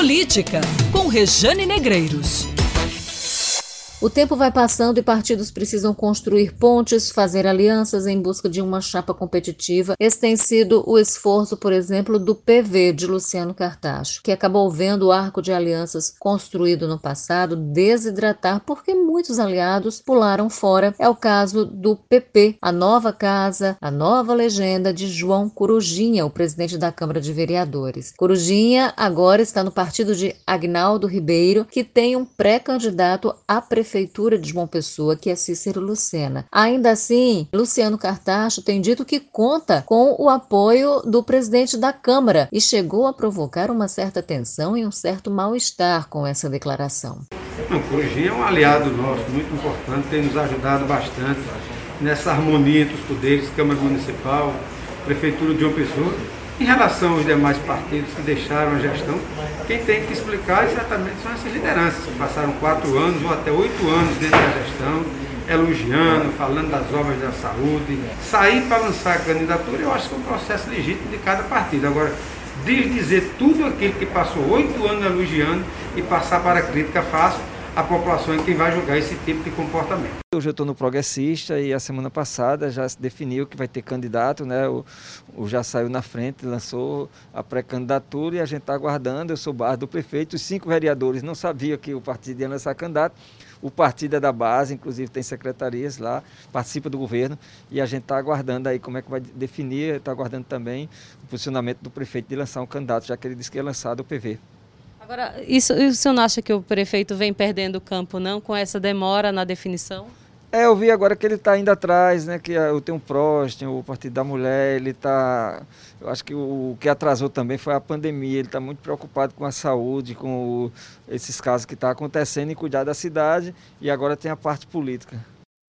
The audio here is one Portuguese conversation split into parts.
Política, com Rejane Negreiros. O tempo vai passando e partidos precisam construir pontes, fazer alianças em busca de uma chapa competitiva. Esse tem sido o esforço, por exemplo, do PV de Luciano Cartacho, que acabou vendo o arco de alianças construído no passado desidratar porque muitos aliados pularam fora. É o caso do PP, a nova casa, a nova legenda de João Corujinha, o presidente da Câmara de Vereadores. Corujinha agora está no partido de Agnaldo Ribeiro, que tem um pré-candidato a prefeito Prefeitura de João Pessoa, que é Cícero Lucena. Ainda assim, Luciano Cartacho tem dito que conta com o apoio do presidente da Câmara e chegou a provocar uma certa tensão e um certo mal-estar com essa declaração. Não, Corujinha é um aliado nosso, muito importante, tem nos ajudado bastante nessa harmonia entre os poderes, Câmara Municipal, Prefeitura de João Pessoa em relação aos demais partidos que deixaram a gestão, quem tem que explicar exatamente são essas lideranças que passaram quatro anos ou até oito anos dentro da gestão, elogiando, falando das obras da saúde, sair para lançar a candidatura, eu acho que é um processo legítimo de cada partido. Agora, dizer tudo aquilo que passou oito anos elogiando e passar para a crítica fácil, a população é quem vai julgar esse tipo de comportamento. Hoje eu estou no Progressista e a semana passada já se definiu que vai ter candidato, né? O, o já saiu na frente, lançou a pré-candidatura e a gente está aguardando. Eu sou barra do prefeito, os cinco vereadores não sabiam que o partido ia lançar candidato. O partido é da base, inclusive tem secretarias lá, participa do governo e a gente está aguardando aí como é que vai definir, está aguardando também o posicionamento do prefeito de lançar um candidato, já que ele disse que ia lançar o PV. Agora, isso, o senhor não acha que o prefeito vem perdendo o campo, não, com essa demora na definição? É, eu vi agora que ele está indo atrás, né? Que eu tenho o PROS, o Partido da Mulher, ele está. Eu acho que o, o, que atrasou também foi a pandemia. Ele está muito preocupado com a saúde, com o, esses casos que estão tá acontecendo e cuidar da cidade. E agora tem a parte política.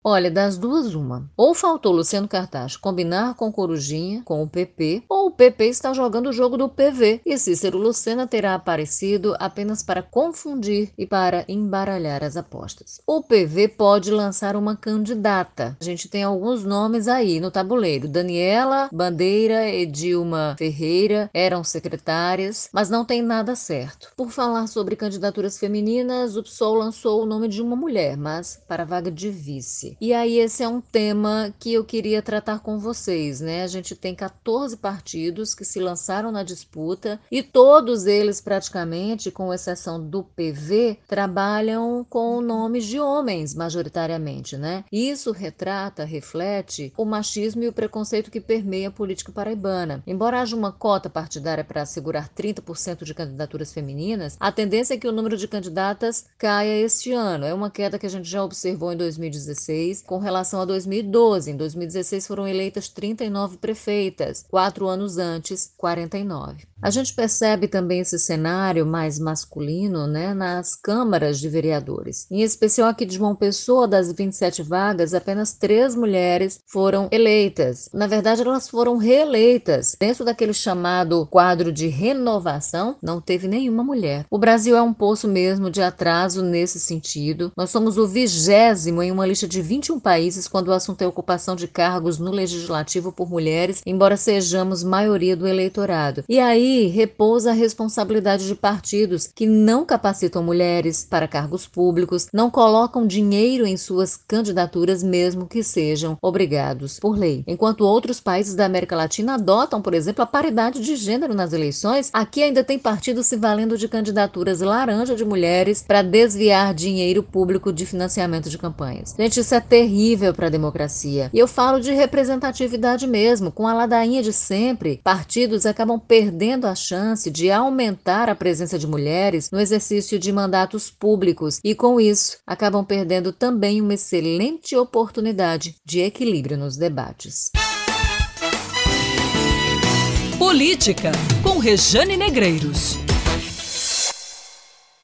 Olha, das duas, uma. Ou faltou Luciano Cartaz combinar com Corujinha, com o PP, ou o PP está jogando o jogo do PV e Cícero Lucena terá aparecido apenas para confundir e para embaralhar as apostas. O PV pode lançar uma candidata. A gente tem alguns nomes aí no tabuleiro. Daniela Bandeira e Dilma Ferreira eram secretárias, mas não tem nada certo. Por falar sobre candidaturas femininas, o PSOL lançou o nome de uma mulher, mas para a vaga de vice. E aí esse é um tema que eu queria tratar com vocês, né? A gente tem 14 partidos que se lançaram na disputa e todos eles praticamente, com exceção do PV, trabalham com nomes de homens majoritariamente, né? Isso retrata, reflete o machismo e o preconceito que permeia a política paraibana. Embora haja uma cota partidária para assegurar 30% de candidaturas femininas, a tendência é que o número de candidatas caia este ano. É uma queda que a gente já observou em 2016 2016 com relação a 2012. Em 2016 foram eleitas 39 prefeitas, quatro anos antes, 49. A gente percebe também esse cenário mais masculino né, nas câmaras de vereadores. Em especial aqui de João Pessoa, das 27 vagas, apenas três mulheres foram eleitas. Na verdade, elas foram reeleitas. Dentro daquele chamado quadro de renovação, não teve nenhuma mulher. O Brasil é um poço mesmo de atraso nesse sentido. Nós somos o vigésimo em uma lista de 21 países quando o assunto é ocupação de cargos no legislativo por mulheres, embora sejamos maioria do eleitorado. E aí, repousa a responsabilidade de partidos que não capacitam mulheres para cargos públicos, não colocam dinheiro em suas candidaturas, mesmo que sejam obrigados por lei. Enquanto outros países da América Latina adotam, por exemplo, a paridade de gênero nas eleições, aqui ainda tem partidos se valendo de candidaturas laranja de mulheres para desviar dinheiro público de financiamento de campanhas. Gente, isso é terrível para a democracia. E eu falo de representatividade mesmo, com a ladainha de sempre, partidos acabam perdendo a chance de aumentar a presença de mulheres no exercício de mandatos públicos e, com isso, acabam perdendo também uma excelente oportunidade de equilíbrio nos debates. Política, com Rejane Negreiros.